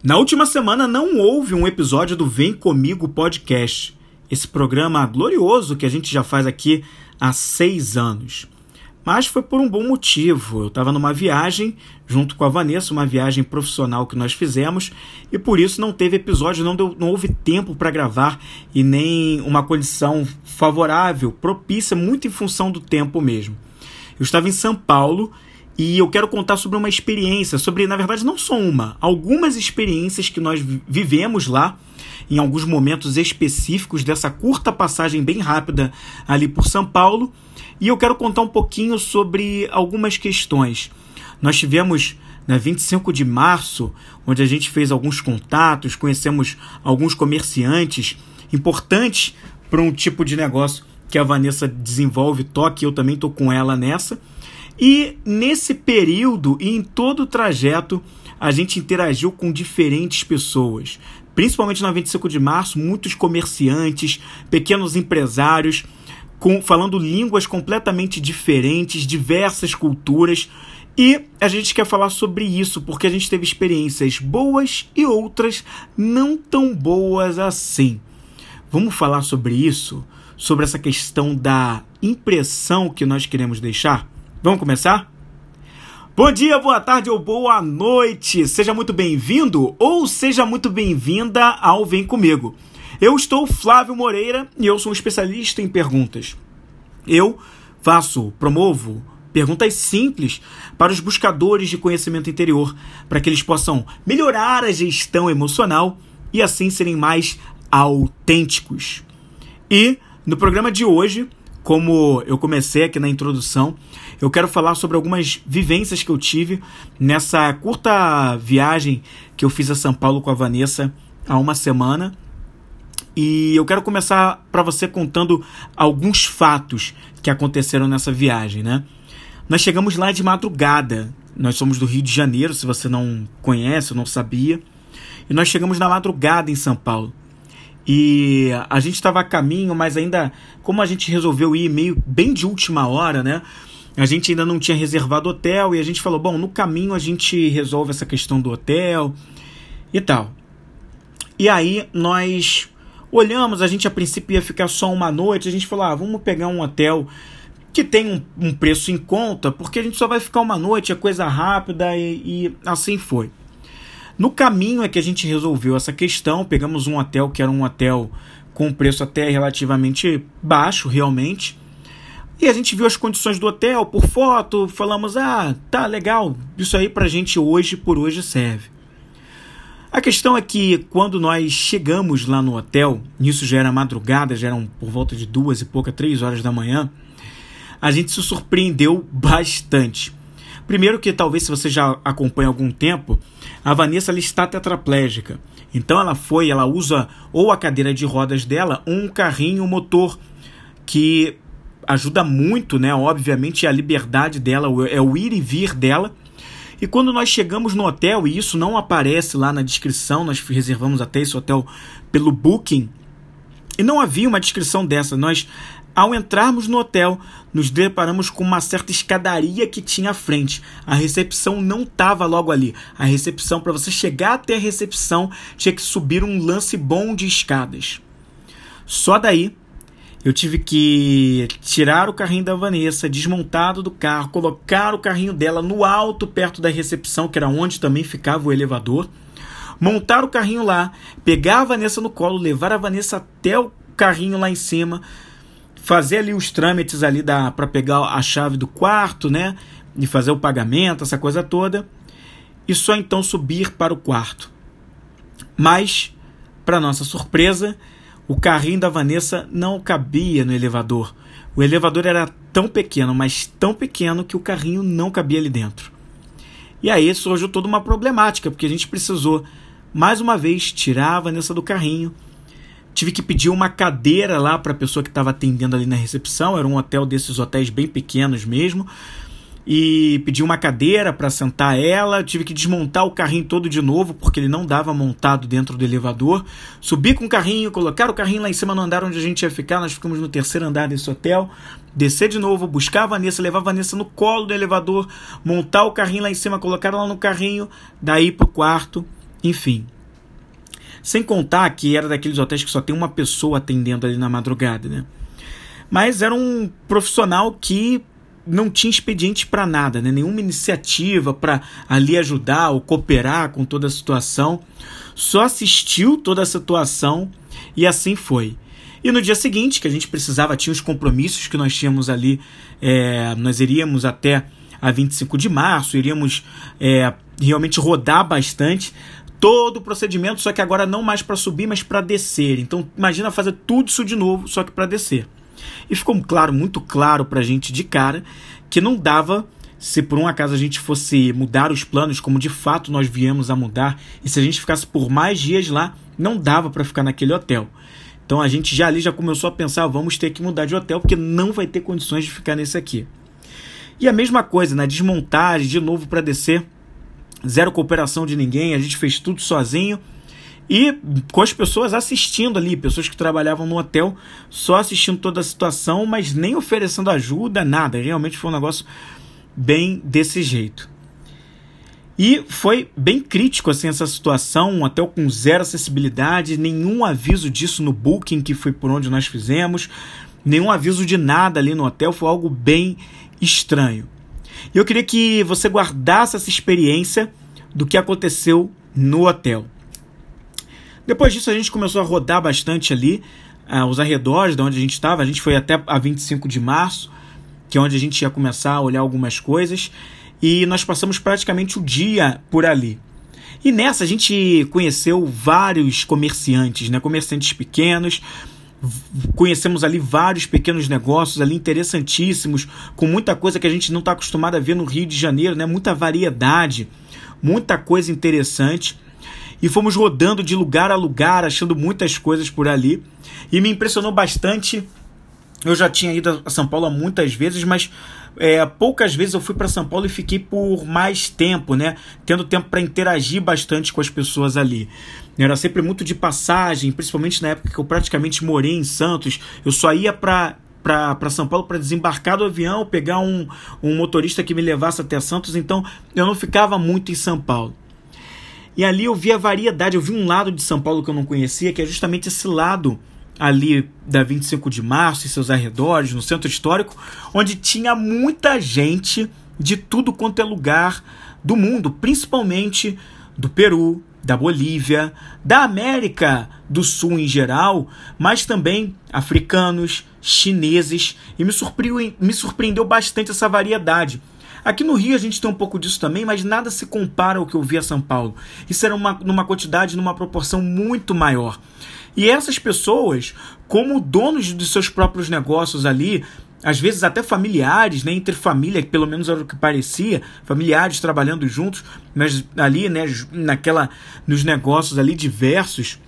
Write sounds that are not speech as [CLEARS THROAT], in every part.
Na última semana não houve um episódio do Vem Comigo Podcast, esse programa glorioso que a gente já faz aqui há seis anos. Mas foi por um bom motivo. Eu estava numa viagem junto com a Vanessa, uma viagem profissional que nós fizemos, e por isso não teve episódio, não, deu, não houve tempo para gravar e nem uma condição favorável, propícia, muito em função do tempo mesmo. Eu estava em São Paulo e eu quero contar sobre uma experiência, sobre, na verdade, não só uma, algumas experiências que nós vivemos lá, em alguns momentos específicos dessa curta passagem bem rápida ali por São Paulo. E eu quero contar um pouquinho sobre algumas questões. Nós tivemos né, 25 de março, onde a gente fez alguns contatos, conhecemos alguns comerciantes importantes para um tipo de negócio que a Vanessa desenvolve, toque, eu também estou com ela nessa. E nesse período e em todo o trajeto, a gente interagiu com diferentes pessoas. Principalmente na 25 de março, muitos comerciantes, pequenos empresários, com, falando línguas completamente diferentes, diversas culturas. E a gente quer falar sobre isso porque a gente teve experiências boas e outras não tão boas assim. Vamos falar sobre isso? Sobre essa questão da impressão que nós queremos deixar? Vamos começar? Bom dia, boa tarde ou boa noite! Seja muito bem-vindo ou seja muito bem-vinda ao Vem Comigo. Eu estou Flávio Moreira e eu sou um especialista em perguntas. Eu faço, promovo perguntas simples para os buscadores de conhecimento interior, para que eles possam melhorar a gestão emocional e assim serem mais autênticos. E no programa de hoje, como eu comecei aqui na introdução, eu quero falar sobre algumas vivências que eu tive nessa curta viagem que eu fiz a São Paulo com a Vanessa há uma semana. E eu quero começar para você contando alguns fatos que aconteceram nessa viagem, né? Nós chegamos lá de madrugada. Nós somos do Rio de Janeiro, se você não conhece ou não sabia. E nós chegamos na madrugada em São Paulo. E a gente estava a caminho, mas ainda, como a gente resolveu ir meio bem de última hora, né? A gente ainda não tinha reservado hotel e a gente falou: bom, no caminho a gente resolve essa questão do hotel e tal. E aí nós olhamos, a gente a princípio ia ficar só uma noite, a gente falou: ah, vamos pegar um hotel que tem um, um preço em conta, porque a gente só vai ficar uma noite, é coisa rápida e, e assim foi. No caminho é que a gente resolveu essa questão, pegamos um hotel que era um hotel com preço até relativamente baixo, realmente. E a gente viu as condições do hotel por foto, falamos: ah, tá legal, isso aí pra gente hoje por hoje serve. A questão é que quando nós chegamos lá no hotel, nisso já era madrugada, já eram por volta de duas e pouca, três horas da manhã, a gente se surpreendeu bastante. Primeiro que talvez se você já acompanha há algum tempo, a Vanessa ela está tetraplégica. Então ela foi, ela usa ou a cadeira de rodas dela, ou um carrinho motor que ajuda muito, né? Obviamente, a liberdade dela, é o ir e vir dela. E quando nós chegamos no hotel, e isso não aparece lá na descrição, nós reservamos até esse hotel pelo Booking, e não havia uma descrição dessa. Nós, ao entrarmos no hotel, nos deparamos com uma certa escadaria que tinha à frente. A recepção não estava logo ali. A recepção, para você chegar até a recepção, tinha que subir um lance bom de escadas. Só daí eu tive que tirar o carrinho da Vanessa, desmontado do carro, colocar o carrinho dela no alto, perto da recepção, que era onde também ficava o elevador, montar o carrinho lá, pegar a Vanessa no colo, levar a Vanessa até o carrinho lá em cima, fazer ali os trâmites ali para pegar a chave do quarto, né? E fazer o pagamento, essa coisa toda. E só então subir para o quarto. Mas, para nossa surpresa, o carrinho da Vanessa não cabia no elevador. O elevador era tão pequeno, mas tão pequeno que o carrinho não cabia ali dentro. E aí surgiu toda uma problemática, porque a gente precisou, mais uma vez, tirar a Vanessa do carrinho. Tive que pedir uma cadeira lá para a pessoa que estava atendendo ali na recepção. Era um hotel desses hotéis bem pequenos mesmo e pedi uma cadeira para sentar ela. Tive que desmontar o carrinho todo de novo porque ele não dava montado dentro do elevador. Subi com o carrinho, colocar o carrinho lá em cima no andar onde a gente ia ficar. Nós ficamos no terceiro andar desse hotel. Descer de novo, buscar a Vanessa, levar a Vanessa no colo do elevador, montar o carrinho lá em cima, colocar ela no carrinho, daí pro quarto enfim. Sem contar que era daqueles hotéis que só tem uma pessoa atendendo ali na madrugada, né? Mas era um profissional que não tinha expediente para nada, né? nenhuma iniciativa para ali ajudar ou cooperar com toda a situação. Só assistiu toda a situação e assim foi. E no dia seguinte, que a gente precisava, tinha os compromissos que nós tínhamos ali, é, nós iríamos até a 25 de março, iríamos é, realmente rodar bastante todo o procedimento, só que agora não mais para subir, mas para descer. Então, imagina fazer tudo isso de novo, só que para descer. E ficou claro, muito claro para a gente de cara, que não dava se por um acaso a gente fosse mudar os planos, como de fato nós viemos a mudar, e se a gente ficasse por mais dias lá, não dava para ficar naquele hotel. Então a gente já ali já começou a pensar, vamos ter que mudar de hotel porque não vai ter condições de ficar nesse aqui. E a mesma coisa, na né? desmontagem, de novo para descer, zero cooperação de ninguém, a gente fez tudo sozinho e com as pessoas assistindo ali, pessoas que trabalhavam no hotel, só assistindo toda a situação, mas nem oferecendo ajuda, nada. Realmente foi um negócio bem desse jeito. E foi bem crítico assim essa situação, um hotel com zero acessibilidade, nenhum aviso disso no booking que foi por onde nós fizemos, nenhum aviso de nada ali no hotel, foi algo bem estranho. E eu queria que você guardasse essa experiência do que aconteceu no hotel. Depois disso, a gente começou a rodar bastante ali, uh, os arredores de onde a gente estava. A gente foi até a 25 de março, que é onde a gente ia começar a olhar algumas coisas. E nós passamos praticamente o dia por ali. E nessa a gente conheceu vários comerciantes, né? comerciantes pequenos, conhecemos ali vários pequenos negócios ali interessantíssimos, com muita coisa que a gente não está acostumado a ver no Rio de Janeiro, né? muita variedade, muita coisa interessante e fomos rodando de lugar a lugar, achando muitas coisas por ali. E me impressionou bastante. Eu já tinha ido a São Paulo muitas vezes, mas é, poucas vezes eu fui para São Paulo e fiquei por mais tempo, né? Tendo tempo para interagir bastante com as pessoas ali. Era sempre muito de passagem, principalmente na época que eu praticamente morei em Santos. Eu só ia para para São Paulo para desembarcar do avião, pegar um, um motorista que me levasse até Santos, então eu não ficava muito em São Paulo. E ali eu vi a variedade, eu vi um lado de São Paulo que eu não conhecia, que é justamente esse lado ali da 25 de março e seus arredores, no centro histórico, onde tinha muita gente de tudo quanto é lugar do mundo, principalmente do Peru, da Bolívia, da América do Sul em geral, mas também africanos, chineses, e me surpreendeu, me surpreendeu bastante essa variedade. Aqui no Rio a gente tem um pouco disso também, mas nada se compara ao que eu vi a São Paulo. Isso era uma, numa quantidade, numa proporção muito maior. E essas pessoas, como donos de seus próprios negócios ali, às vezes até familiares, né, entre família, que pelo menos era o que parecia, familiares trabalhando juntos, mas ali, né, naquela nos negócios ali diversos,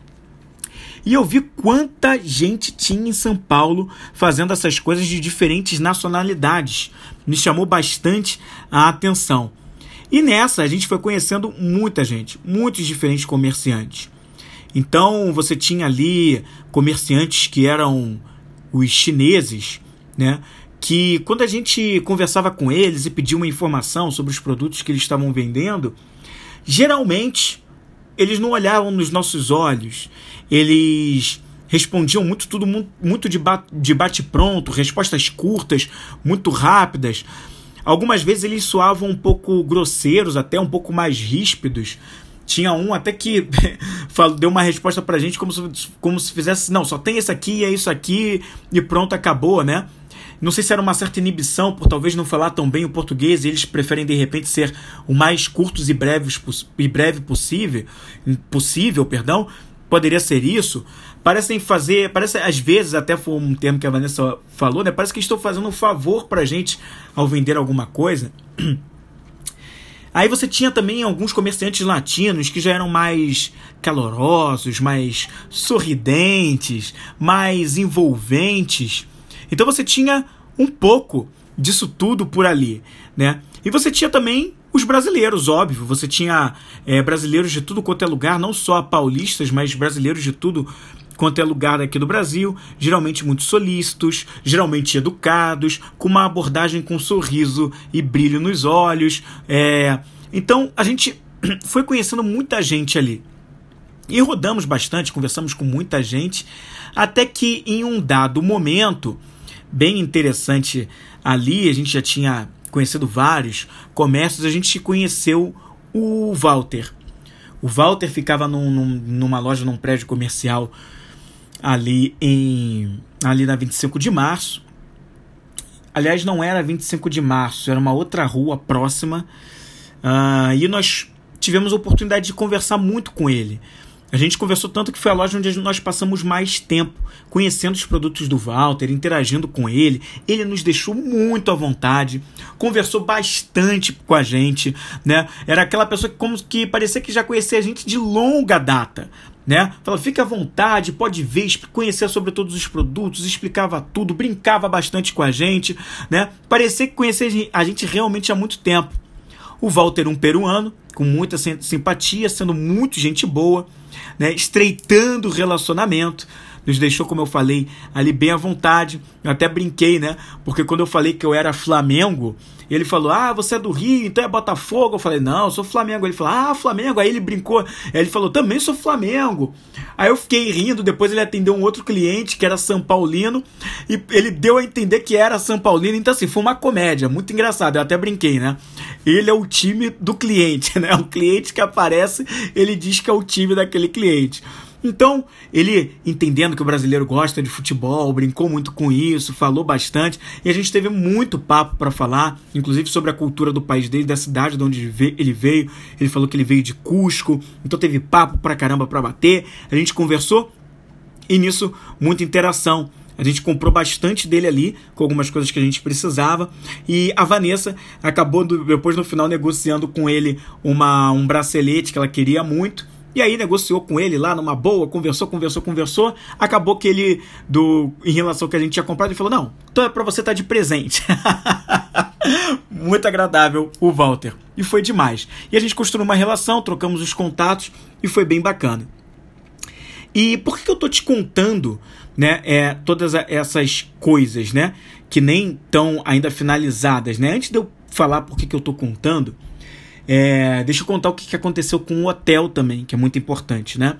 e eu vi quanta gente tinha em São Paulo fazendo essas coisas de diferentes nacionalidades. Me chamou bastante a atenção. E nessa a gente foi conhecendo muita gente, muitos diferentes comerciantes. Então você tinha ali comerciantes que eram os chineses, né? Que quando a gente conversava com eles e pedia uma informação sobre os produtos que eles estavam vendendo, geralmente eles não olhavam nos nossos olhos, eles respondiam muito tudo muito de bate-pronto, respostas curtas, muito rápidas. Algumas vezes eles soavam um pouco grosseiros, até um pouco mais ríspidos. Tinha um até que [LAUGHS] deu uma resposta pra gente como se, como se fizesse, não, só tem esse aqui, é isso aqui e pronto, acabou, né? Não sei se era uma certa inibição por talvez não falar tão bem o português e eles preferem de repente ser o mais curtos e breves e breve possível, possível, perdão. Poderia ser isso. Parecem fazer, parece às vezes até foi um termo que a Vanessa falou, né? Parece que estão fazendo um favor pra gente ao vender alguma coisa. [CLEARS THROAT] Aí você tinha também alguns comerciantes latinos que já eram mais calorosos, mais sorridentes, mais envolventes. Então você tinha um pouco disso tudo por ali, né? E você tinha também os brasileiros, óbvio. Você tinha é, brasileiros de tudo quanto é lugar, não só paulistas, mas brasileiros de tudo quanto é lugar aqui do Brasil, geralmente muito solícitos, geralmente educados, com uma abordagem com sorriso e brilho nos olhos. É... Então a gente [CLEARS THROAT] foi conhecendo muita gente ali. E rodamos bastante, conversamos com muita gente, até que em um dado momento, bem interessante ali, a gente já tinha conhecido vários comércios, a gente conheceu o Walter. O Walter ficava num, num, numa loja, num prédio comercial ali em ali na 25 de março. Aliás, não era 25 de março, era uma outra rua próxima. Uh, e nós tivemos a oportunidade de conversar muito com ele. A gente conversou tanto que foi a loja onde nós passamos mais tempo, conhecendo os produtos do Walter, interagindo com ele. Ele nos deixou muito à vontade, conversou bastante com a gente, né? Era aquela pessoa que como que parecia que já conhecia a gente de longa data, né? Fala, fica à vontade, pode ver, conhecer sobre todos os produtos, explicava tudo, brincava bastante com a gente, né? Parecia que conhecia a gente realmente há muito tempo. O Walter, um peruano, com muita simpatia, sendo muito gente boa, né, estreitando o relacionamento. Nos deixou, como eu falei, ali bem à vontade. Eu até brinquei, né? Porque quando eu falei que eu era Flamengo, ele falou: Ah, você é do Rio, então é Botafogo. Eu falei: Não, eu sou Flamengo. Ele falou: Ah, Flamengo. Aí ele brincou. Aí ele falou: Também sou Flamengo. Aí eu fiquei rindo. Depois ele atendeu um outro cliente que era São Paulino e ele deu a entender que era São Paulino. Então, assim, foi uma comédia muito engraçada. Eu até brinquei, né? Ele é o time do cliente, [LAUGHS] né? O cliente que aparece, ele diz que é o time daquele cliente. Então, ele, entendendo que o brasileiro gosta de futebol, brincou muito com isso, falou bastante, e a gente teve muito papo para falar, inclusive sobre a cultura do país dele, da cidade de onde ele veio. Ele falou que ele veio de Cusco, então teve papo pra caramba para bater. A gente conversou e nisso muita interação. A gente comprou bastante dele ali, com algumas coisas que a gente precisava. E a Vanessa acabou, depois no final, negociando com ele uma, um bracelete que ela queria muito. E aí negociou com ele lá numa boa, conversou, conversou, conversou. Acabou que ele, do, em relação ao que a gente tinha comprado, ele falou: Não, então é pra você estar tá de presente. [LAUGHS] Muito agradável o Walter. E foi demais. E a gente construiu uma relação, trocamos os contatos e foi bem bacana. E por que eu tô te contando, né, é, todas essas coisas, né, que nem estão ainda finalizadas, né? Antes de eu falar por que, eu tô contando, é, deixa eu contar o que aconteceu com o hotel também, que é muito importante, né?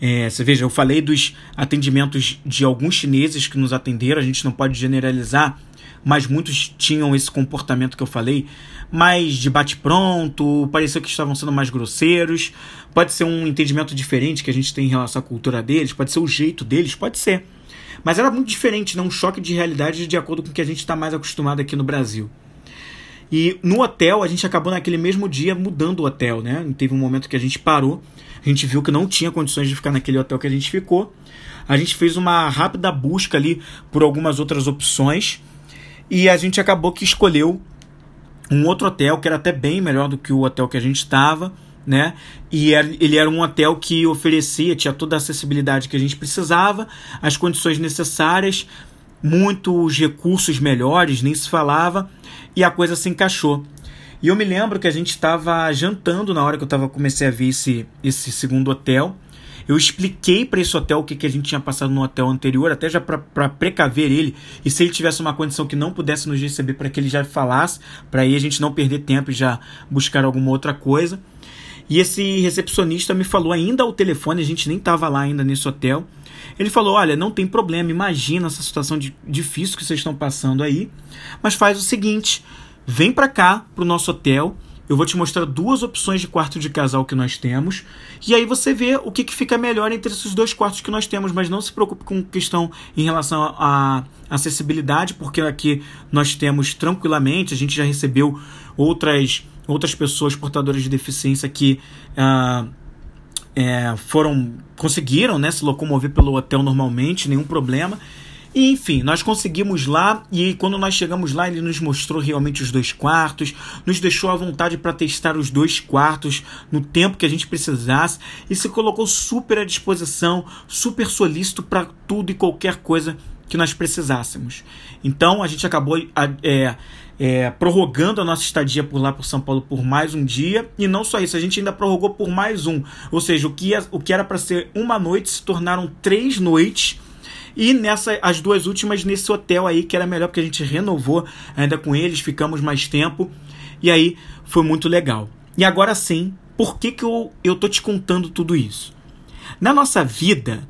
É, você veja, eu falei dos atendimentos de alguns chineses que nos atenderam, a gente não pode generalizar, mas muitos tinham esse comportamento que eu falei, mais de bate-pronto, pareceu que estavam sendo mais grosseiros. Pode ser um entendimento diferente que a gente tem em relação à cultura deles, pode ser o jeito deles, pode ser. Mas era muito diferente, né? um choque de realidade de acordo com o que a gente está mais acostumado aqui no Brasil. E no hotel, a gente acabou naquele mesmo dia mudando o hotel, né? Teve um momento que a gente parou, a gente viu que não tinha condições de ficar naquele hotel que a gente ficou. A gente fez uma rápida busca ali por algumas outras opções e a gente acabou que escolheu um outro hotel que era até bem melhor do que o hotel que a gente estava, né? E ele era um hotel que oferecia, tinha toda a acessibilidade que a gente precisava, as condições necessárias, muitos recursos melhores, nem se falava e a coisa se encaixou. E eu me lembro que a gente estava jantando na hora que eu tava, comecei a ver esse, esse segundo hotel. Eu expliquei para esse hotel o que, que a gente tinha passado no hotel anterior, até já para precaver ele. E se ele tivesse uma condição que não pudesse nos receber, para que ele já falasse, para aí a gente não perder tempo e já buscar alguma outra coisa. E esse recepcionista me falou ainda ao telefone, a gente nem estava lá ainda nesse hotel. Ele falou: Olha, não tem problema, imagina essa situação de, difícil que vocês estão passando aí, mas faz o seguinte: vem para cá, pro nosso hotel. Eu vou te mostrar duas opções de quarto de casal que nós temos. E aí você vê o que, que fica melhor entre esses dois quartos que nós temos. Mas não se preocupe com questão em relação à acessibilidade, porque aqui nós temos tranquilamente. A gente já recebeu outras, outras pessoas portadoras de deficiência que. Uh, é, foram conseguiram né, se locomover pelo hotel normalmente, nenhum problema. E, enfim, nós conseguimos lá e quando nós chegamos lá, ele nos mostrou realmente os dois quartos, nos deixou à vontade para testar os dois quartos no tempo que a gente precisasse e se colocou super à disposição, super solícito para tudo e qualquer coisa que nós precisássemos. Então a gente acabou é, é, prorrogando a nossa estadia por lá por São Paulo por mais um dia. E não só isso, a gente ainda prorrogou por mais um. Ou seja, o que, ia, o que era para ser uma noite se tornaram três noites. E nessa, as duas últimas nesse hotel aí, que era melhor porque a gente renovou ainda com eles, ficamos mais tempo. E aí foi muito legal. E agora sim, por que, que eu, eu tô te contando tudo isso? Na nossa vida,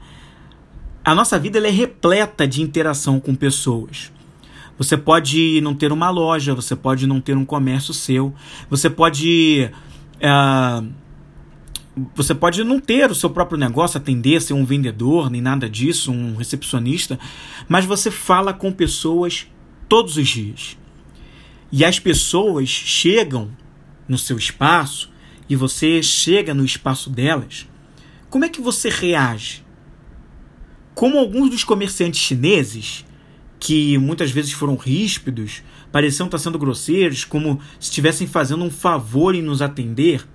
a nossa vida é repleta de interação com pessoas. Você pode não ter uma loja, você pode não ter um comércio seu, você pode. Uh, você pode não ter o seu próprio negócio, atender, ser um vendedor, nem nada disso, um recepcionista, mas você fala com pessoas todos os dias. E as pessoas chegam no seu espaço e você chega no espaço delas. Como é que você reage? Como alguns dos comerciantes chineses, que muitas vezes foram ríspidos, pareciam estar sendo grosseiros, como se estivessem fazendo um favor em nos atender,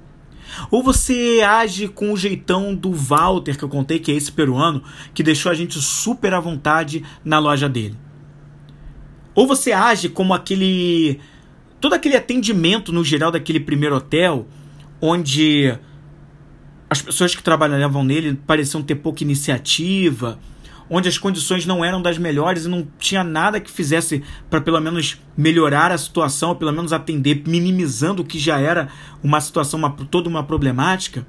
ou você age com o jeitão do Walter que eu contei, que é esse peruano, que deixou a gente super à vontade na loja dele. Ou você age como aquele. todo aquele atendimento no geral daquele primeiro hotel, onde as pessoas que trabalhavam nele pareciam ter pouca iniciativa onde as condições não eram das melhores e não tinha nada que fizesse para pelo menos melhorar a situação, ou pelo menos atender, minimizando o que já era uma situação, uma, toda uma problemática,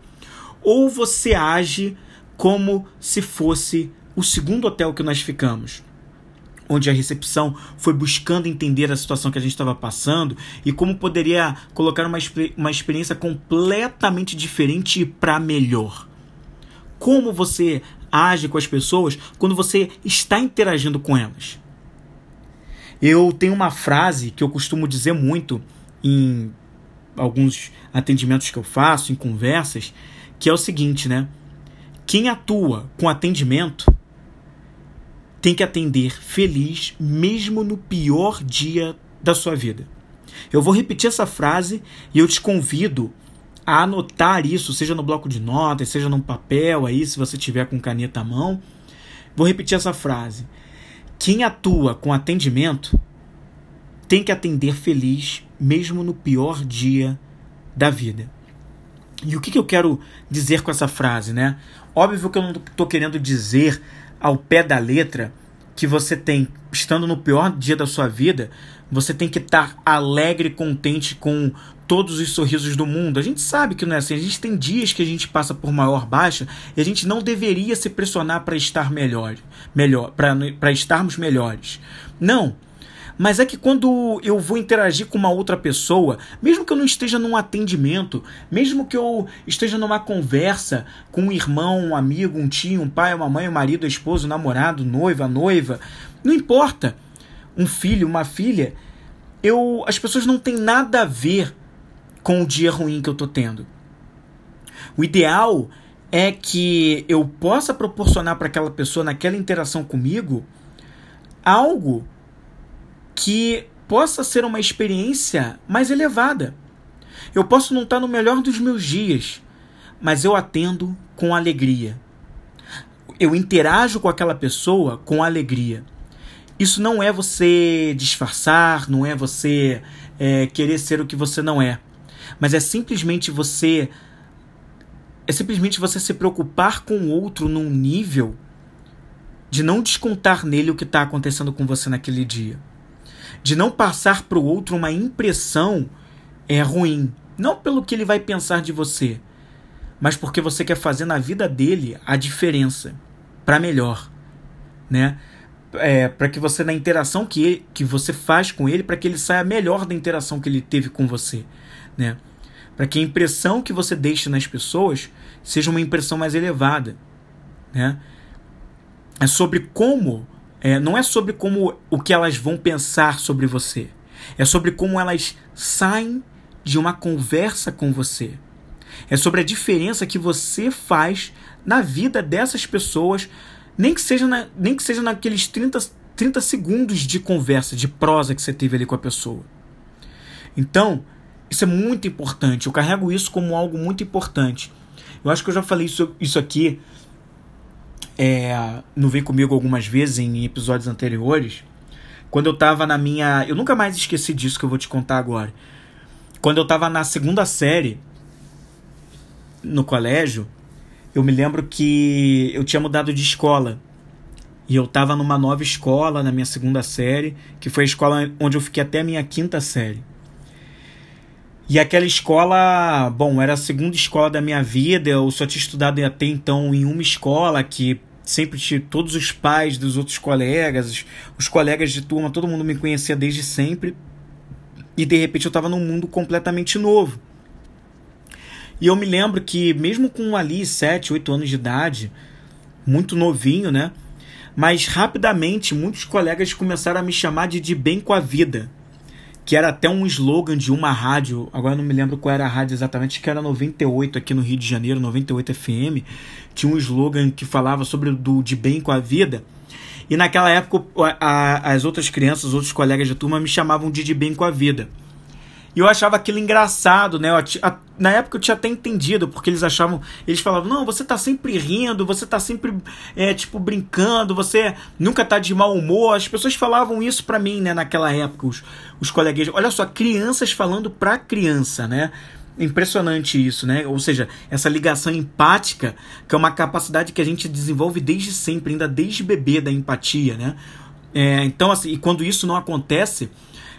ou você age como se fosse o segundo hotel que nós ficamos onde a recepção foi buscando entender a situação que a gente estava passando e como poderia colocar uma, uma experiência completamente diferente para melhor. Como você age com as pessoas quando você está interagindo com elas. Eu tenho uma frase que eu costumo dizer muito em alguns atendimentos que eu faço, em conversas, que é o seguinte, né? Quem atua com atendimento tem que atender feliz mesmo no pior dia da sua vida. Eu vou repetir essa frase e eu te convido a anotar isso, seja no bloco de notas, seja num papel aí, se você tiver com caneta à mão. Vou repetir essa frase. Quem atua com atendimento tem que atender feliz, mesmo no pior dia da vida. E o que, que eu quero dizer com essa frase, né? Óbvio que eu não estou querendo dizer ao pé da letra que você tem, estando no pior dia da sua vida, você tem que estar alegre, contente com todos os sorrisos do mundo. A gente sabe que não é assim. A gente tem dias que a gente passa por maior baixa e a gente não deveria se pressionar para estar melhor, melhor, para estarmos melhores. Não. Mas é que quando eu vou interagir com uma outra pessoa, mesmo que eu não esteja num atendimento, mesmo que eu esteja numa conversa com um irmão, um amigo, um tio, um pai, uma mãe, um marido, um esposo, um namorado, noiva, noiva, não importa. Um filho, uma filha, eu as pessoas não têm nada a ver com o dia ruim que eu tô tendo. O ideal é que eu possa proporcionar para aquela pessoa, naquela interação comigo, algo que possa ser uma experiência mais elevada. Eu posso não estar no melhor dos meus dias, mas eu atendo com alegria. Eu interajo com aquela pessoa com alegria. Isso não é você disfarçar, não é você é, querer ser o que você não é mas é simplesmente você é simplesmente você se preocupar com o outro num nível de não descontar nele o que está acontecendo com você naquele dia, de não passar para o outro uma impressão é ruim, não pelo que ele vai pensar de você, mas porque você quer fazer na vida dele a diferença para melhor, né? É, para que você na interação que, ele, que você faz com ele, para que ele saia melhor da interação que ele teve com você né? Para que a impressão que você deixe nas pessoas seja uma impressão mais elevada, né? É sobre como, é, não é sobre como o que elas vão pensar sobre você, é sobre como elas saem de uma conversa com você. É sobre a diferença que você faz na vida dessas pessoas, nem que seja, na, nem que seja naqueles 30, 30 segundos de conversa, de prosa que você teve ali com a pessoa. Então, isso é muito importante. Eu carrego isso como algo muito importante. Eu acho que eu já falei isso, isso aqui é, no Vem Comigo algumas vezes em episódios anteriores. Quando eu tava na minha. Eu nunca mais esqueci disso que eu vou te contar agora. Quando eu tava na segunda série no colégio, eu me lembro que eu tinha mudado de escola. E eu tava numa nova escola, na minha segunda série, que foi a escola onde eu fiquei até a minha quinta série. E aquela escola, bom, era a segunda escola da minha vida. Eu só tinha estudado até então em uma escola que sempre tinha todos os pais dos outros colegas, os colegas de turma, todo mundo me conhecia desde sempre. E de repente eu estava num mundo completamente novo. E eu me lembro que, mesmo com ali 7, 8 anos de idade, muito novinho, né? Mas rapidamente muitos colegas começaram a me chamar de de bem com a vida que era até um slogan de uma rádio, agora não me lembro qual era a rádio exatamente, que era 98 aqui no Rio de Janeiro, 98 FM, tinha um slogan que falava sobre do de bem com a vida. E naquela época a, as outras crianças, os outros colegas de turma me chamavam de de bem com a vida. E eu achava aquilo engraçado, né? Eu, a, na época eu tinha até entendido, porque eles achavam. Eles falavam, não, você tá sempre rindo, você tá sempre, é, tipo, brincando, você nunca tá de mau humor. As pessoas falavam isso para mim, né, naquela época, os, os coleguinhas. Olha só, crianças falando pra criança, né? Impressionante isso, né? Ou seja, essa ligação empática, que é uma capacidade que a gente desenvolve desde sempre, ainda desde bebê da empatia, né? É, então, assim, e quando isso não acontece,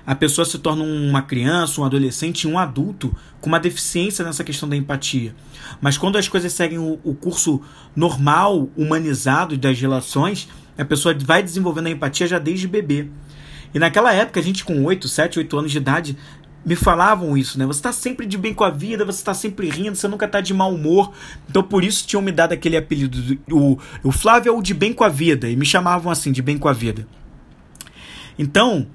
a pessoa se torna uma criança, um adolescente, um adulto com uma deficiência nessa questão da empatia. Mas quando as coisas seguem o, o curso normal, humanizado das relações, a pessoa vai desenvolvendo a empatia já desde bebê. E naquela época, a gente com 8, 7, 8 anos de idade, me falavam isso, né? Você está sempre de bem com a vida, você está sempre rindo, você nunca está de mau humor. Então por isso tinham me dado aquele apelido. O, o Flávio é o de bem com a vida. E me chamavam assim, de bem com a vida. Então,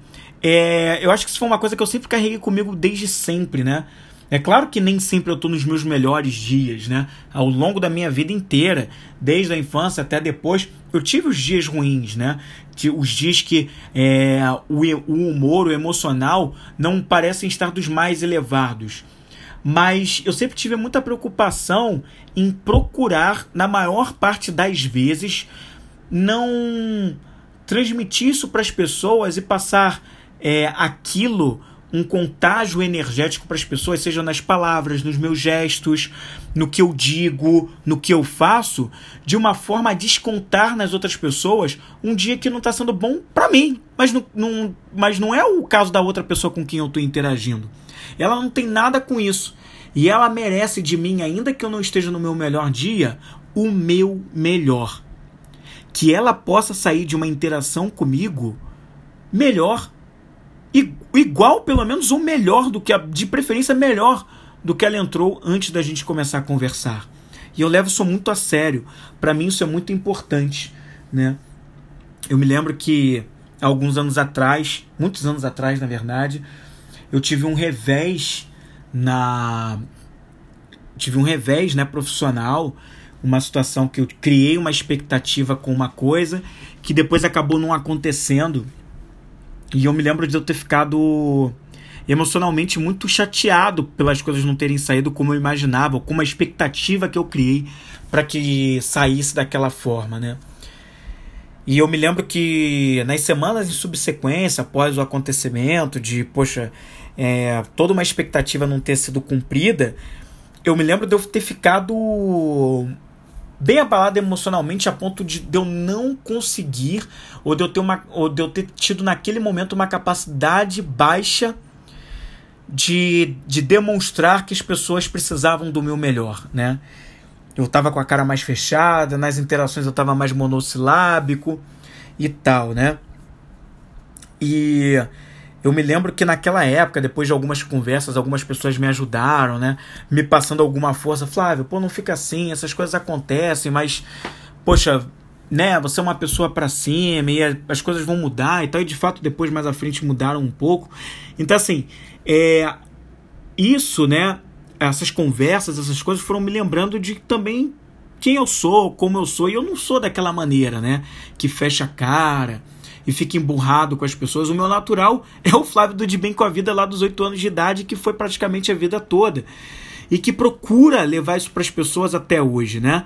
é, eu acho que isso foi uma coisa que eu sempre carreguei comigo desde sempre, né? É claro que nem sempre eu estou nos meus melhores dias, né? Ao longo da minha vida inteira, desde a infância até depois, eu tive os dias ruins, né? Os dias que é, o, o humor, o emocional, não parecem estar dos mais elevados. Mas eu sempre tive muita preocupação em procurar, na maior parte das vezes, não transmitir isso para as pessoas e passar é, aquilo um contágio energético para as pessoas, seja nas palavras, nos meus gestos, no que eu digo, no que eu faço, de uma forma a descontar nas outras pessoas um dia que não está sendo bom para mim, mas não, não, mas não é o caso da outra pessoa com quem eu estou interagindo. Ela não tem nada com isso. E ela merece de mim, ainda que eu não esteja no meu melhor dia, o meu melhor. Que ela possa sair de uma interação comigo melhor igual, pelo menos, ou melhor do que a, de preferência melhor do que ela entrou antes da gente começar a conversar. E eu levo isso muito a sério. Para mim isso é muito importante, né? Eu me lembro que alguns anos atrás, muitos anos atrás, na verdade, eu tive um revés na tive um revés, né, profissional, uma situação que eu criei uma expectativa com uma coisa que depois acabou não acontecendo e eu me lembro de eu ter ficado emocionalmente muito chateado pelas coisas não terem saído como eu imaginava, com uma expectativa que eu criei para que saísse daquela forma, né? E eu me lembro que nas semanas em subsequência, após o acontecimento de, poxa, é, toda uma expectativa não ter sido cumprida, eu me lembro de eu ter ficado bem abalado emocionalmente a ponto de, de, eu não conseguir ou de eu ter uma ou de eu ter tido naquele momento uma capacidade baixa de, de demonstrar que as pessoas precisavam do meu melhor, né? Eu tava com a cara mais fechada, nas interações eu tava mais monossilábico e tal, né? E eu me lembro que naquela época, depois de algumas conversas, algumas pessoas me ajudaram, né? Me passando alguma força. Flávio, pô, não fica assim, essas coisas acontecem, mas, poxa, né? Você é uma pessoa para cima e as coisas vão mudar e tal. E de fato, depois, mais à frente, mudaram um pouco. Então, assim, é, isso, né? Essas conversas, essas coisas foram me lembrando de também quem eu sou, como eu sou. E eu não sou daquela maneira, né? Que fecha a cara e fica emburrado com as pessoas. O meu natural é o Flávio do De Bem com a Vida lá dos 8 anos de idade, que foi praticamente a vida toda. E que procura levar isso para as pessoas até hoje, né?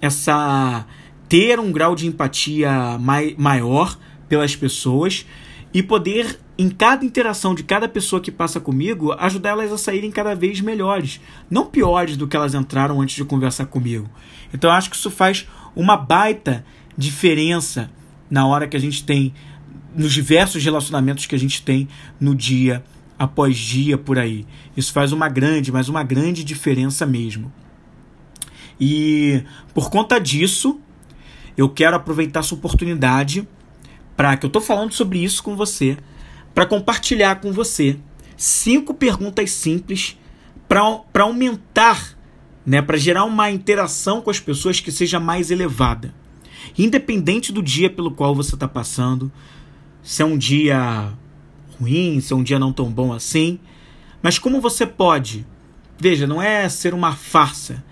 Essa ter um grau de empatia mai, maior pelas pessoas e poder em cada interação de cada pessoa que passa comigo, ajudar elas a saírem cada vez melhores, não piores do que elas entraram antes de conversar comigo. Então acho que isso faz uma baita diferença na hora que a gente tem, nos diversos relacionamentos que a gente tem no dia após dia por aí. Isso faz uma grande, mas uma grande diferença mesmo. E por conta disso, eu quero aproveitar essa oportunidade para que eu estou falando sobre isso com você, para compartilhar com você cinco perguntas simples para aumentar, né, para gerar uma interação com as pessoas que seja mais elevada. Independente do dia pelo qual você está passando, se é um dia ruim, se é um dia não tão bom assim, mas como você pode, veja, não é ser uma farsa,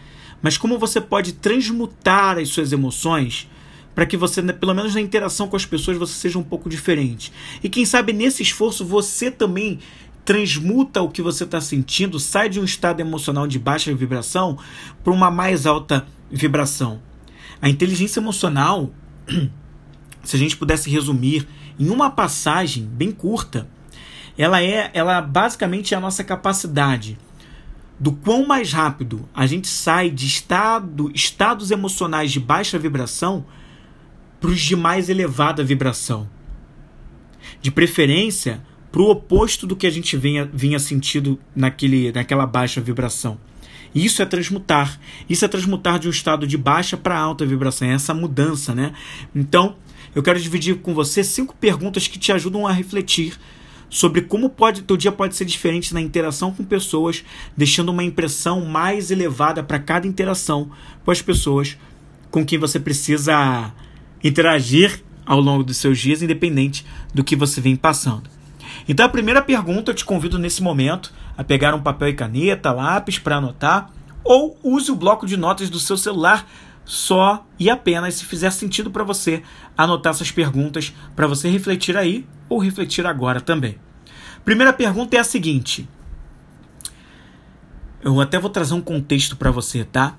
mas como você pode transmutar as suas emoções para que você, pelo menos na interação com as pessoas, você seja um pouco diferente. E quem sabe nesse esforço você também transmuta o que você está sentindo, sai de um estado emocional de baixa vibração para uma mais alta vibração. A inteligência emocional, [CLEARS THROAT] se a gente pudesse resumir em uma passagem bem curta, ela é, ela basicamente é a nossa capacidade do quão mais rápido a gente sai de estado, estados emocionais de baixa vibração para os de mais elevada vibração. De preferência, para o oposto do que a gente vinha, vinha sentindo naquele, naquela baixa vibração. Isso é transmutar. Isso é transmutar de um estado de baixa para alta vibração. É essa mudança, né? Então, eu quero dividir com você cinco perguntas que te ajudam a refletir sobre como pode teu dia pode ser diferente na interação com pessoas, deixando uma impressão mais elevada para cada interação com as pessoas com quem você precisa interagir ao longo dos seus dias, independente do que você vem passando. Então a primeira pergunta eu te convido nesse momento a pegar um papel e caneta, lápis para anotar, ou use o bloco de notas do seu celular só e apenas se fizer sentido para você anotar essas perguntas para você refletir aí ou refletir agora também. Primeira pergunta é a seguinte. Eu até vou trazer um contexto para você, tá?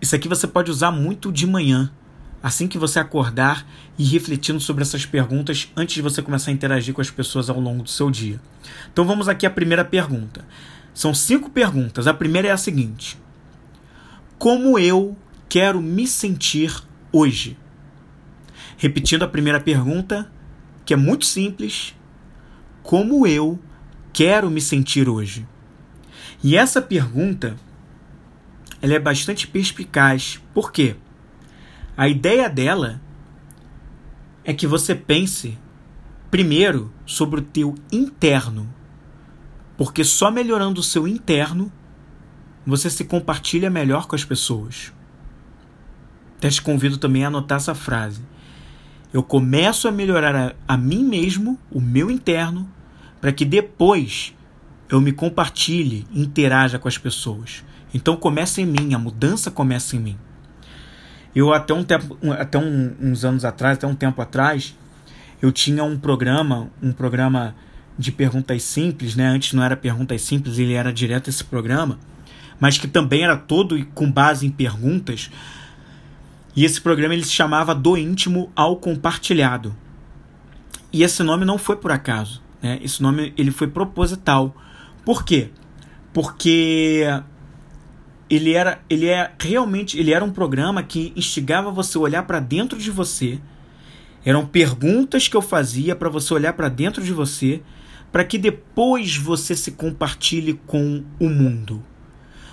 Isso aqui você pode usar muito de manhã assim que você acordar e refletindo sobre essas perguntas antes de você começar a interagir com as pessoas ao longo do seu dia. Então vamos aqui à primeira pergunta. São cinco perguntas. A primeira é a seguinte: Como eu quero me sentir hoje? Repetindo a primeira pergunta, que é muito simples: Como eu quero me sentir hoje? E essa pergunta ela é bastante perspicaz. Por quê? A ideia dela é que você pense primeiro sobre o teu interno, porque só melhorando o seu interno você se compartilha melhor com as pessoas. Até te convido também a anotar essa frase. Eu começo a melhorar a, a mim mesmo, o meu interno, para que depois eu me compartilhe, interaja com as pessoas. Então começa em mim, a mudança começa em mim. Eu até um tempo, até um, uns anos atrás, até um tempo atrás, eu tinha um programa, um programa de perguntas simples, né? Antes não era perguntas simples, ele era direto esse programa, mas que também era todo com base em perguntas. E esse programa ele se chamava Do íntimo ao compartilhado. E esse nome não foi por acaso, né? Esse nome ele foi proposital. Por quê? Porque ele era ele é realmente ele era um programa que instigava você a olhar para dentro de você. Eram perguntas que eu fazia para você olhar para dentro de você para que depois você se compartilhe com o mundo.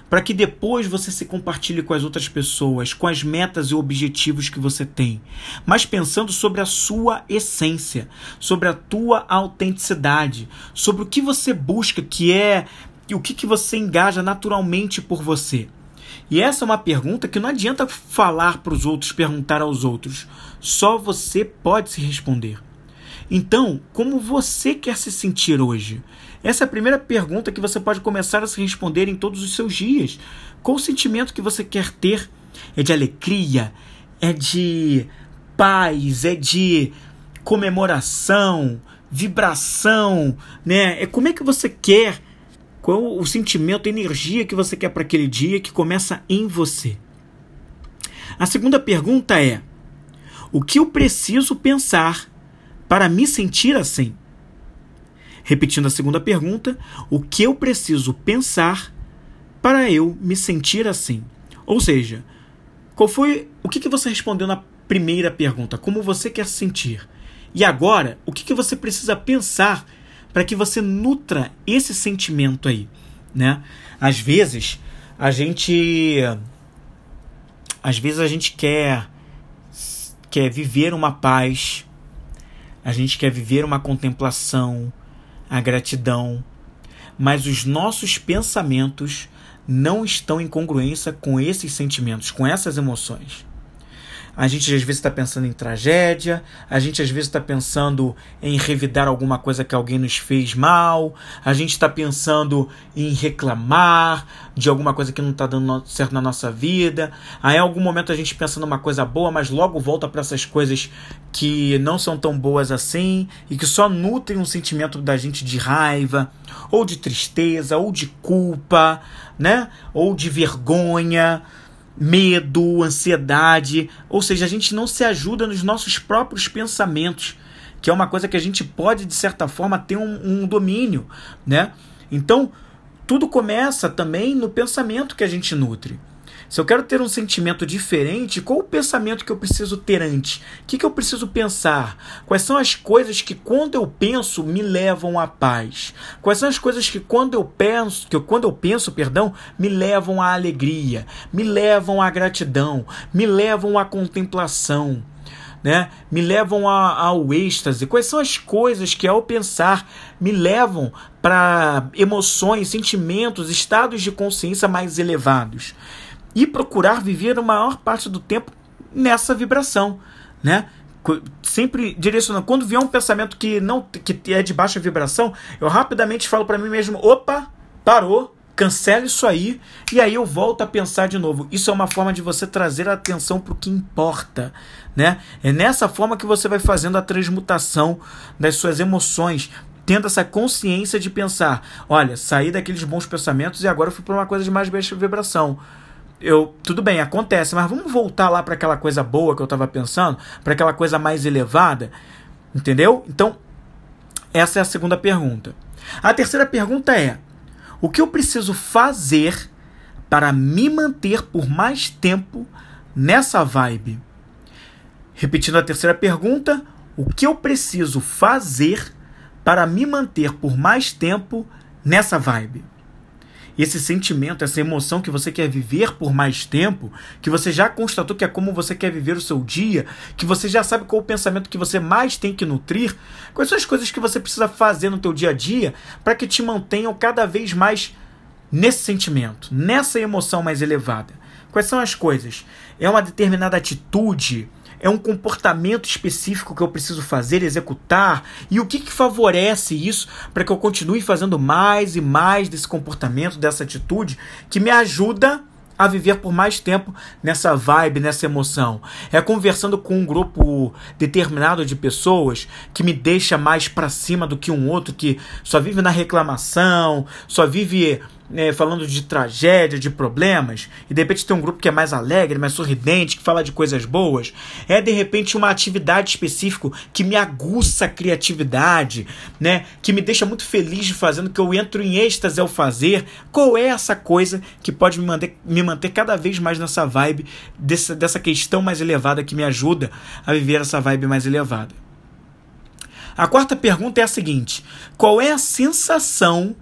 Para que depois você se compartilhe com as outras pessoas, com as metas e objetivos que você tem, mas pensando sobre a sua essência, sobre a tua autenticidade, sobre o que você busca, que é e o que, que você engaja naturalmente por você? E essa é uma pergunta que não adianta falar para os outros, perguntar aos outros. Só você pode se responder. Então, como você quer se sentir hoje? Essa é a primeira pergunta que você pode começar a se responder em todos os seus dias. Qual o sentimento que você quer ter? É de alegria? É de paz? É de comemoração? Vibração? Né? É como é que você quer qual o sentimento, a energia que você quer para aquele dia que começa em você? A segunda pergunta é: o que eu preciso pensar para me sentir assim? Repetindo a segunda pergunta, o que eu preciso pensar para eu me sentir assim? Ou seja, qual foi o que, que você respondeu na primeira pergunta? Como você quer se sentir? E agora, o que, que você precisa pensar para que você nutra esse sentimento aí, né? Às vezes a gente às vezes a gente quer quer viver uma paz, a gente quer viver uma contemplação, a gratidão, mas os nossos pensamentos não estão em congruência com esses sentimentos, com essas emoções. A gente às vezes está pensando em tragédia, a gente às vezes está pensando em revidar alguma coisa que alguém nos fez mal, a gente está pensando em reclamar de alguma coisa que não está dando certo na nossa vida. Aí em algum momento a gente pensa numa coisa boa, mas logo volta para essas coisas que não são tão boas assim e que só nutrem um sentimento da gente de raiva, ou de tristeza, ou de culpa, né? Ou de vergonha medo, ansiedade, ou seja, a gente não se ajuda nos nossos próprios pensamentos, que é uma coisa que a gente pode, de certa forma, ter um, um domínio, né? Então, tudo começa também no pensamento que a gente nutre. Se eu quero ter um sentimento diferente, qual o pensamento que eu preciso ter antes? O que, que eu preciso pensar? Quais são as coisas que, quando eu penso, me levam à paz? Quais são as coisas que, quando eu penso, que eu, quando eu penso, perdão, me levam à alegria, me levam à gratidão, me levam à contemplação? Né? Me levam a, ao êxtase. Quais são as coisas que, ao pensar, me levam para emoções, sentimentos, estados de consciência mais elevados? E procurar viver a maior parte do tempo nessa vibração, né? Sempre direcionando. Quando vier um pensamento que não que é de baixa vibração, eu rapidamente falo para mim mesmo: opa, parou, cancela isso aí, e aí eu volto a pensar de novo. Isso é uma forma de você trazer a atenção para o que importa, né? É nessa forma que você vai fazendo a transmutação das suas emoções, tendo essa consciência de pensar: olha, saí daqueles bons pensamentos e agora eu fui para uma coisa de mais baixa vibração eu tudo bem, acontece, mas vamos voltar lá para aquela coisa boa que eu estava pensando, para aquela coisa mais elevada, entendeu? Então, essa é a segunda pergunta. A terceira pergunta é: o que eu preciso fazer para me manter por mais tempo nessa vibe? Repetindo a terceira pergunta, o que eu preciso fazer para me manter por mais tempo nessa vibe? Esse sentimento, essa emoção que você quer viver por mais tempo, que você já constatou que é como você quer viver o seu dia, que você já sabe qual o pensamento que você mais tem que nutrir, quais são as coisas que você precisa fazer no teu dia a dia para que te mantenham cada vez mais nesse sentimento, nessa emoção mais elevada. Quais são as coisas? É uma determinada atitude, é um comportamento específico que eu preciso fazer, executar? E o que, que favorece isso para que eu continue fazendo mais e mais desse comportamento, dessa atitude que me ajuda a viver por mais tempo nessa vibe, nessa emoção. É conversando com um grupo determinado de pessoas que me deixa mais para cima do que um outro que só vive na reclamação, só vive né, falando de tragédia, de problemas, e de repente tem um grupo que é mais alegre, mais sorridente, que fala de coisas boas, é de repente uma atividade específica que me aguça a criatividade, né, que me deixa muito feliz de fazendo, que eu entro em êxtase ao fazer. Qual é essa coisa que pode me manter, me manter cada vez mais nessa vibe, dessa, dessa questão mais elevada que me ajuda a viver essa vibe mais elevada? A quarta pergunta é a seguinte: qual é a sensação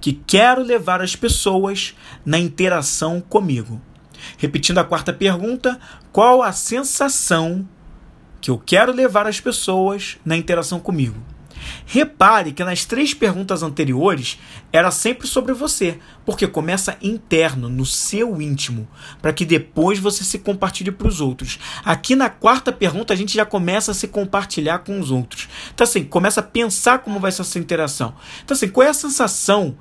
que quero levar as pessoas na interação comigo. Repetindo a quarta pergunta, qual a sensação que eu quero levar as pessoas na interação comigo? Repare que nas três perguntas anteriores era sempre sobre você, porque começa interno, no seu íntimo, para que depois você se compartilhe para os outros. Aqui na quarta pergunta a gente já começa a se compartilhar com os outros. Então assim, começa a pensar como vai ser essa interação. Então assim, qual é a sensação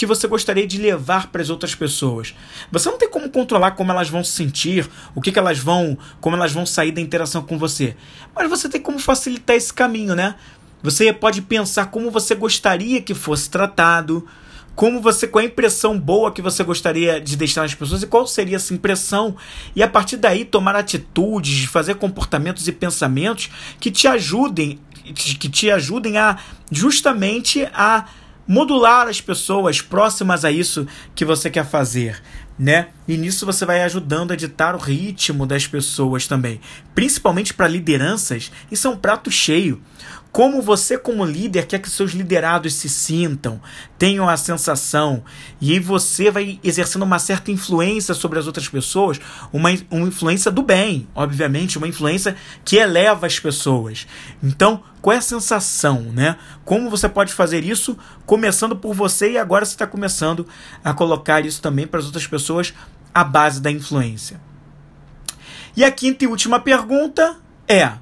que você gostaria de levar para as outras pessoas. Você não tem como controlar como elas vão se sentir, o que, que elas vão, como elas vão sair da interação com você. Mas você tem como facilitar esse caminho, né? Você pode pensar como você gostaria que fosse tratado, como você, qual a impressão boa que você gostaria de deixar nas pessoas e qual seria essa impressão, e a partir daí tomar atitudes, fazer comportamentos e pensamentos que te ajudem, que te ajudem a justamente a modular as pessoas próximas a isso que você quer fazer, né? E nisso você vai ajudando a ditar o ritmo das pessoas também, principalmente para lideranças. Isso é um prato cheio. Como você, como líder, quer que seus liderados se sintam, tenham a sensação, e aí você vai exercendo uma certa influência sobre as outras pessoas, uma, uma influência do bem, obviamente, uma influência que eleva as pessoas. Então, qual é a sensação, né? Como você pode fazer isso começando por você e agora você está começando a colocar isso também para as outras pessoas à base da influência. E a quinta e última pergunta é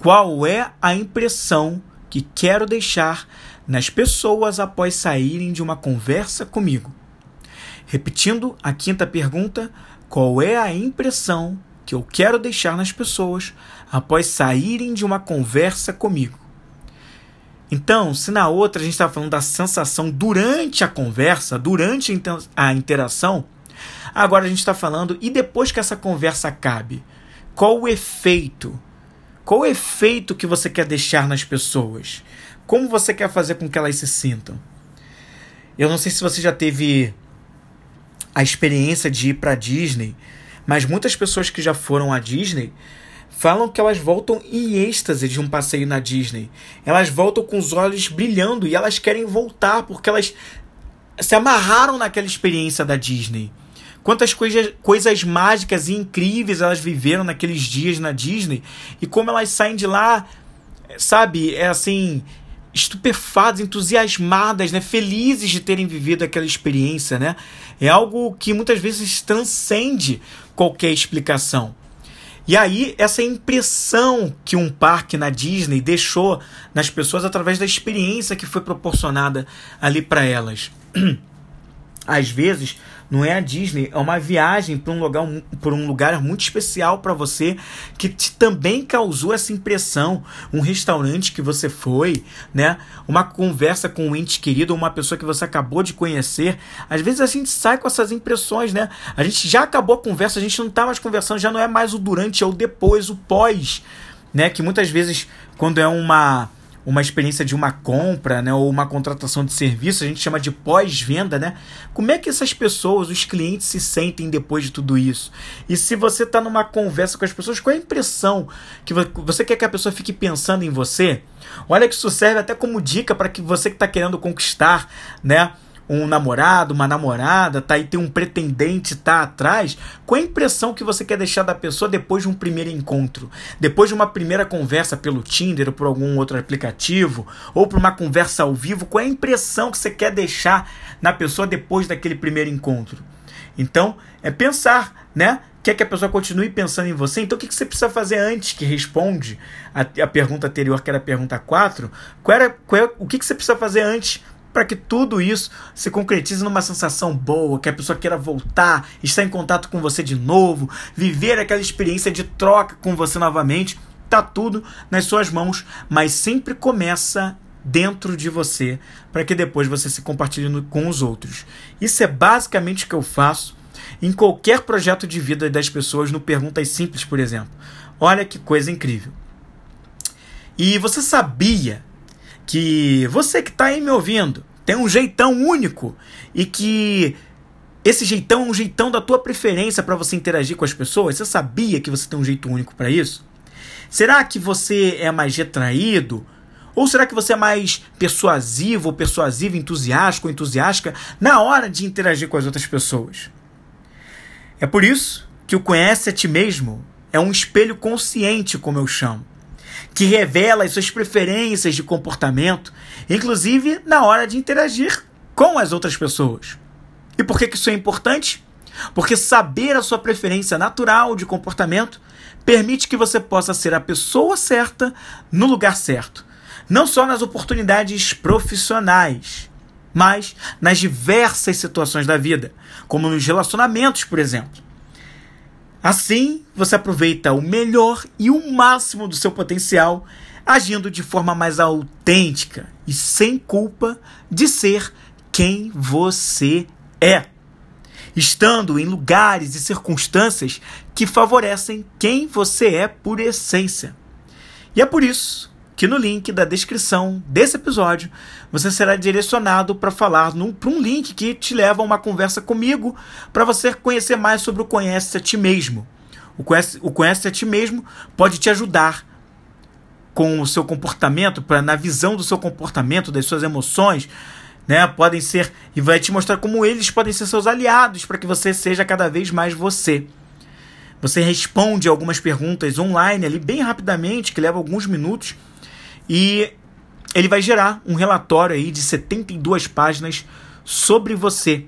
qual é a impressão que quero deixar nas pessoas após saírem de uma conversa comigo? Repetindo a quinta pergunta, qual é a impressão que eu quero deixar nas pessoas após saírem de uma conversa comigo? Então, se na outra a gente está falando da sensação durante a conversa, durante a interação, agora a gente está falando e depois que essa conversa acabe, qual o efeito qual o efeito que você quer deixar nas pessoas? Como você quer fazer com que elas se sintam? Eu não sei se você já teve a experiência de ir para Disney, mas muitas pessoas que já foram à Disney falam que elas voltam em êxtase de um passeio na Disney. Elas voltam com os olhos brilhando e elas querem voltar porque elas se amarraram naquela experiência da Disney. Quantas coisas, coisas mágicas e incríveis elas viveram naqueles dias na Disney e como elas saem de lá, sabe, é assim, estupefadas, entusiasmadas, né, felizes de terem vivido aquela experiência, né? É algo que muitas vezes transcende qualquer explicação. E aí, essa impressão que um parque na Disney deixou nas pessoas através da experiência que foi proporcionada ali para elas. [CLEARS THROAT] Às vezes, não é a Disney, é uma viagem para um lugar, para um lugar muito especial para você que te, também causou essa impressão. Um restaurante que você foi, né? Uma conversa com um ente querido, uma pessoa que você acabou de conhecer. Às vezes a gente sai com essas impressões, né? A gente já acabou a conversa, a gente não está mais conversando, já não é mais o durante, é o depois, o pós, né? Que muitas vezes quando é uma uma experiência de uma compra, né, ou uma contratação de serviço, a gente chama de pós-venda, né? Como é que essas pessoas, os clientes se sentem depois de tudo isso? E se você está numa conversa com as pessoas, qual é a impressão que você quer que a pessoa fique pensando em você? Olha que isso serve até como dica para que você que está querendo conquistar, né? Um namorado, uma namorada, tá aí tem um pretendente tá atrás, qual é a impressão que você quer deixar da pessoa depois de um primeiro encontro? Depois de uma primeira conversa pelo Tinder ou por algum outro aplicativo, ou por uma conversa ao vivo, qual é a impressão que você quer deixar na pessoa depois daquele primeiro encontro? Então, é pensar, né? Quer que a pessoa continue pensando em você? Então, o que você precisa fazer antes que responde a, a pergunta anterior, que era a pergunta 4? Qual qual é, o que você precisa fazer antes para que tudo isso se concretize numa sensação boa, que a pessoa queira voltar, estar em contato com você de novo, viver aquela experiência de troca com você novamente. Tá tudo nas suas mãos, mas sempre começa dentro de você, para que depois você se compartilhe com os outros. Isso é basicamente o que eu faço em qualquer projeto de vida das pessoas no Perguntas Simples, por exemplo. Olha que coisa incrível. E você sabia que você que está aí me ouvindo tem um jeitão único e que esse jeitão é um jeitão da tua preferência para você interagir com as pessoas? Você sabia que você tem um jeito único para isso? Será que você é mais retraído? Ou será que você é mais persuasivo ou persuasivo, entusiástico ou entusiástica na hora de interagir com as outras pessoas? É por isso que o Conhece a Ti Mesmo é um espelho consciente, como eu chamo que revela as suas preferências de comportamento, inclusive na hora de interagir com as outras pessoas. E por que isso é importante? Porque saber a sua preferência natural de comportamento permite que você possa ser a pessoa certa no lugar certo, não só nas oportunidades profissionais, mas nas diversas situações da vida, como nos relacionamentos, por exemplo. Assim, você aproveita o melhor e o máximo do seu potencial, agindo de forma mais autêntica e sem culpa de ser quem você é. Estando em lugares e circunstâncias que favorecem quem você é por essência. E é por isso que no link da descrição desse episódio você será direcionado para falar para um link que te leva a uma conversa comigo para você conhecer mais sobre o Conhece a Ti Mesmo. O Conhece, o Conhece a Ti Mesmo pode te ajudar com o seu comportamento, pra, na visão do seu comportamento, das suas emoções, né? Podem ser e vai te mostrar como eles podem ser seus aliados para que você seja cada vez mais você. Você responde algumas perguntas online ali bem rapidamente, que leva alguns minutos, e ele vai gerar um relatório aí de 72 páginas sobre você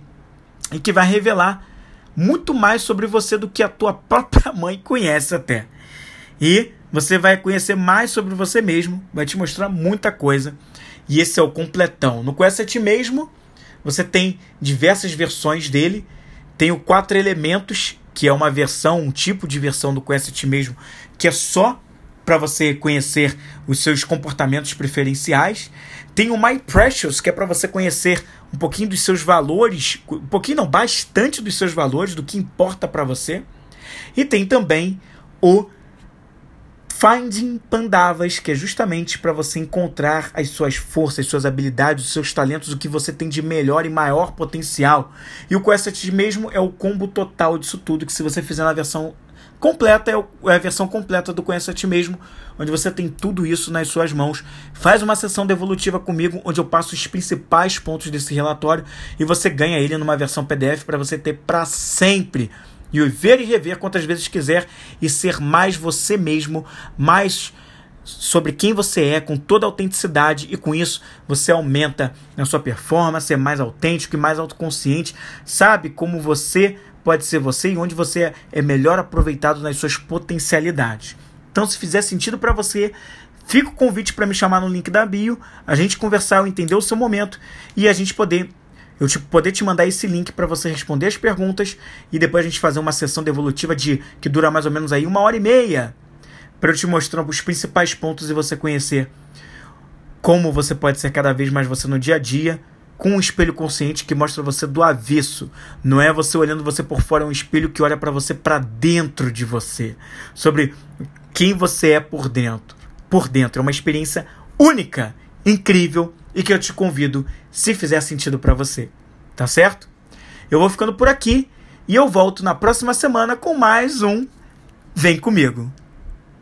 e que vai revelar muito mais sobre você do que a tua própria [LAUGHS] mãe conhece até. E você vai conhecer mais sobre você mesmo, vai te mostrar muita coisa. E esse é o completão. No Conhece a Ti Mesmo, você tem diversas versões dele. Tem o Quatro Elementos, que é uma versão, um tipo de versão do Conhece a Ti Mesmo, que é só para você conhecer os seus comportamentos preferenciais. Tem o My Precious, que é para você conhecer um pouquinho dos seus valores, um pouquinho não, bastante dos seus valores, do que importa para você. E tem também o Finding Pandavas, que é justamente para você encontrar as suas forças, suas habilidades, os seus talentos, o que você tem de melhor e maior potencial. E o Quest mesmo é o combo total disso tudo, que se você fizer na versão completa, é, é a versão completa do Conhece a Ti Mesmo, onde você tem tudo isso nas suas mãos. Faz uma sessão devolutiva comigo, onde eu passo os principais pontos desse relatório e você ganha ele numa versão PDF para você ter para sempre e ver e rever quantas vezes quiser e ser mais você mesmo, mais sobre quem você é, com toda a autenticidade, e com isso você aumenta a sua performance, é mais autêntico e mais autoconsciente, sabe como você pode ser você e onde você é melhor aproveitado nas suas potencialidades. Então, se fizer sentido para você, fica o convite para me chamar no link da bio, a gente conversar, eu entender o seu momento e a gente poder eu tipo, poder te mandar esse link para você responder as perguntas e depois a gente fazer uma sessão devolutiva de que dura mais ou menos aí uma hora e meia para eu te mostrar os principais pontos e você conhecer como você pode ser cada vez mais você no dia a dia com um espelho consciente que mostra você do avesso. Não é você olhando você por fora, é um espelho que olha para você para dentro de você, sobre quem você é por dentro. Por dentro é uma experiência única, incrível e que eu te convido, se fizer sentido para você. Tá certo? Eu vou ficando por aqui e eu volto na próxima semana com mais um Vem comigo.